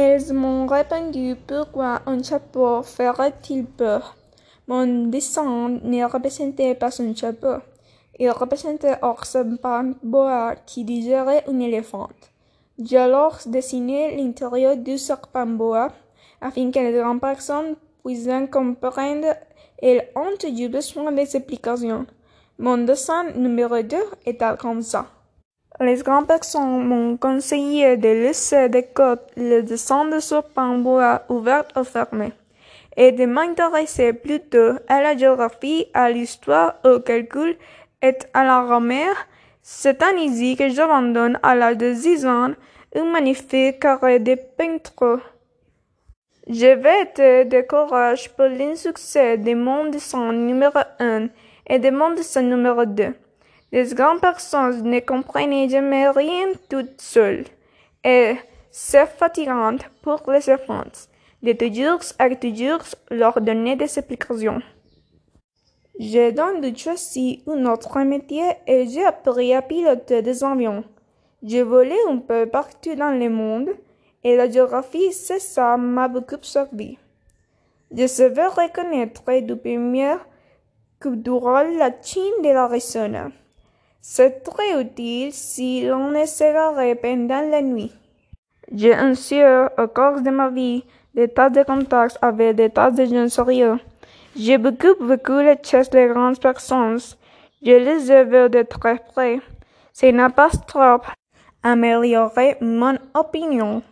Elles m'ont répondu pourquoi un chapeau ferait-il peur? Mon dessin ne représentait pas un chapeau. Il représentait Orson Boa qui digérait un éléphant. J'ai alors dessiné l'intérieur du serpent boa afin que les grandes personnes puissent comprendre et ont eu besoin des explications. Mon dessin numéro 2 était comme ça. Les grandes personnes m'ont conseillé de laisser de côté le dessin de serpent boa ouvert ou fermé et de m'intéresser plutôt à la géographie, à l'histoire, au calcul et à la grammaire. C'est ainsi que j'abandonne à l'âge de 10 ans un magnifique carré de peinture. Je vais être de courage pour l'insuccès de mon dessin numéro 1 et de mon dessin numéro 2. Les grandes personnes ne comprennent jamais rien toutes seules, et c'est fatigant pour les enfants de toujours et toujours leur donner des explications. J'ai donc choisi un autre métier et j'ai appris à piloter des avions. J'ai volé un peu partout dans le monde et la géographie, c'est ça, m'a beaucoup servi. Je savais reconnaître depuis mieux que durant la Chine de l'Arizona. C'est très utile si l'on est séparé pendant la nuit. J'ai ainsi au cours de ma vie des tas de contacts avec des tas de gens sérieux. J'ai beaucoup, beaucoup de chess de grandes personnes. Je les ai vus de très près. Ce n'a pas trop amélioré mon opinion.